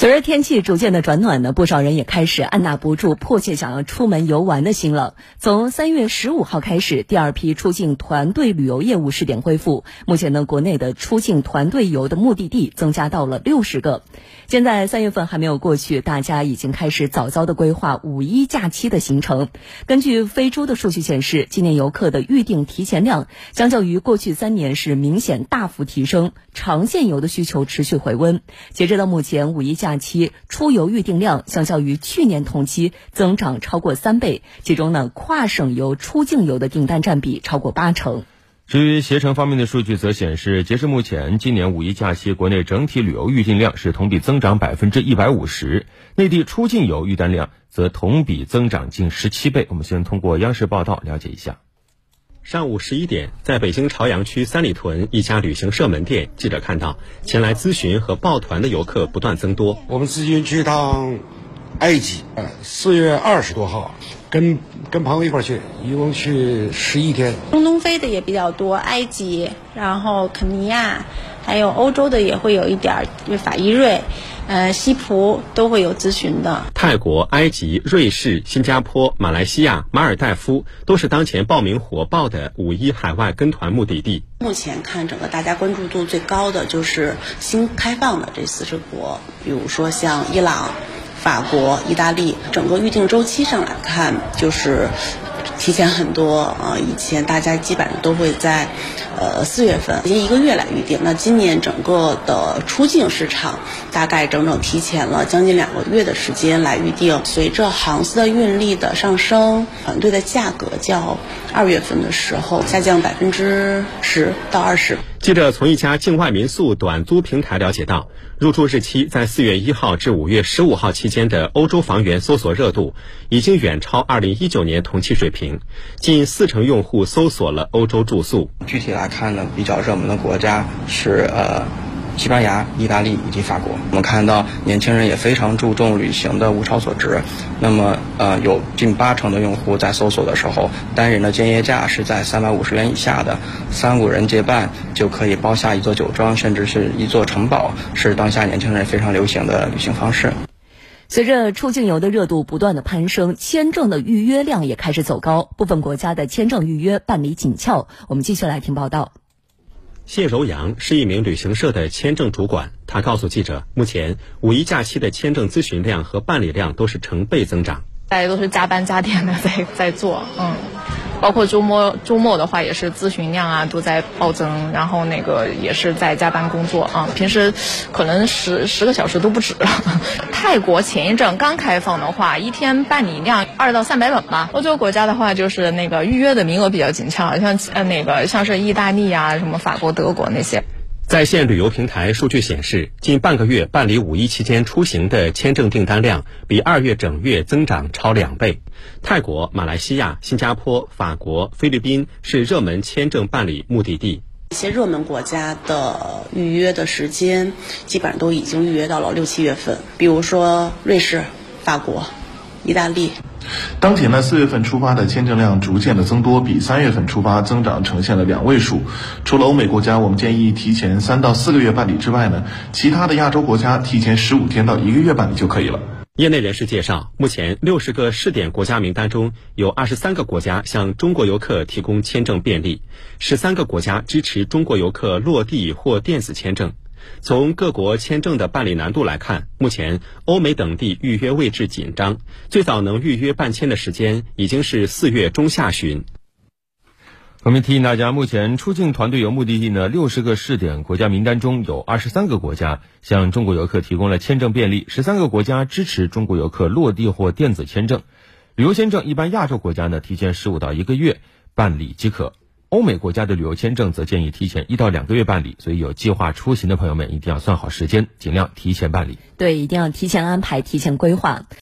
随着天气逐渐的转暖呢，不少人也开始按捺不住迫切想要出门游玩的心了。从三月十五号开始，第二批出境团队旅游业务试点恢复。目前呢，国内的出境团队游的目的地增加到了六十个。现在三月份还没有过去，大家已经开始早早的规划五一假期的行程。根据飞猪的数据显示，今年游客的预订提前量相较于过去三年是明显大幅提升，长线游的需求持续回温。截止到目前，五一假期出游预订量相较于去年同期增长超过三倍，其中呢，跨省游、出境游的订单占比超过八成。至于携程方面的数据则显示，截至目前，今年五一假期国内整体旅游预订量是同比增长百分之一百五十，内地出境游预单量则同比增长近十七倍。我们先通过央视报道了解一下。上午十一点，在北京朝阳区三里屯一家旅行社门店，记者看到前来咨询和报团的游客不断增多。我们咨询去一趟埃及，呃，四月二十多号，跟跟朋友一块去，一共去十一天。中东飞的也比较多，埃及，然后肯尼亚，还有欧洲的也会有一点儿，法意瑞。呃，西葡都会有咨询的。泰国、埃及、瑞士、新加坡、马来西亚、马尔代夫都是当前报名火爆的五一海外跟团目的地。目前看，整个大家关注度最高的就是新开放的这四十国，比如说像伊朗、法国、意大利。整个预定周期上来看，就是提前很多啊。以前大家基本上都会在。呃，四月份已经一个月来预定。那今年整个的出境市场大概整整提前了将近两个月的时间来预定。随着航司的运力的上升，团队的价格较二月份的时候下降百分之十到二十。记者从一家境外民宿短租平台了解到，入住日期在四月一号至五月十五号期间的欧洲房源搜索热度已经远超二零一九年同期水平，近四成用户搜索了欧洲住宿。具体来看的，比较热门的国家是呃。西班牙、意大利以及法国，我们看到年轻人也非常注重旅行的物超所值。那么，呃，有近八成的用户在搜索的时候，单人的建业价是在三百五十元以下的，三五人结伴就可以包下一座酒庄，甚至是一座城堡，是当下年轻人非常流行的旅行方式。随着出境游的热度不断的攀升，签证的预约量也开始走高，部分国家的签证预约办理紧俏。我们继续来听报道。谢柔阳是一名旅行社的签证主管，他告诉记者，目前五一假期的签证咨询量和办理量都是成倍增长。大家都是加班加点的在在做，嗯。包括周末，周末的话也是咨询量啊都在暴增，然后那个也是在加班工作啊，平时可能十十个小时都不止。泰国前一阵刚开放的话，一天办理量二到三百本吧。欧洲国家的话，就是那个预约的名额比较紧俏，像呃那个像是意大利啊、什么法国、德国那些。在线旅游平台数据显示，近半个月办理五一期间出行的签证订单量比二月整月增长超两倍。泰国、马来西亚、新加坡、法国、菲律宾是热门签证办理目的地。一些热门国家的预约的时间，基本上都已经预约到了六七月份，比如说瑞士、法国、意大利。当前呢，四月份出发的签证量逐渐的增多，比三月份出发增长呈现了两位数。除了欧美国家，我们建议提前三到四个月办理之外呢，其他的亚洲国家提前十五天到一个月办理就可以了。业内人士介绍，目前六十个试点国家名单中有二十三个国家向中国游客提供签证便利，十三个国家支持中国游客落地或电子签证。从各国签证的办理难度来看，目前欧美等地预约位置紧张，最早能预约办签的时间已经是四月中下旬。我们提醒大家，目前出境团队游目的地呢，六十个试点国家名单中有二十三个国家向中国游客提供了签证便利，十三个国家支持中国游客落地或电子签证。旅游签证一般亚洲国家呢，提前十五到一个月办理即可。欧美国家的旅游签证则建议提前一到两个月办理，所以有计划出行的朋友们一定要算好时间，尽量提前办理。对，一定要提前安排，提前规划。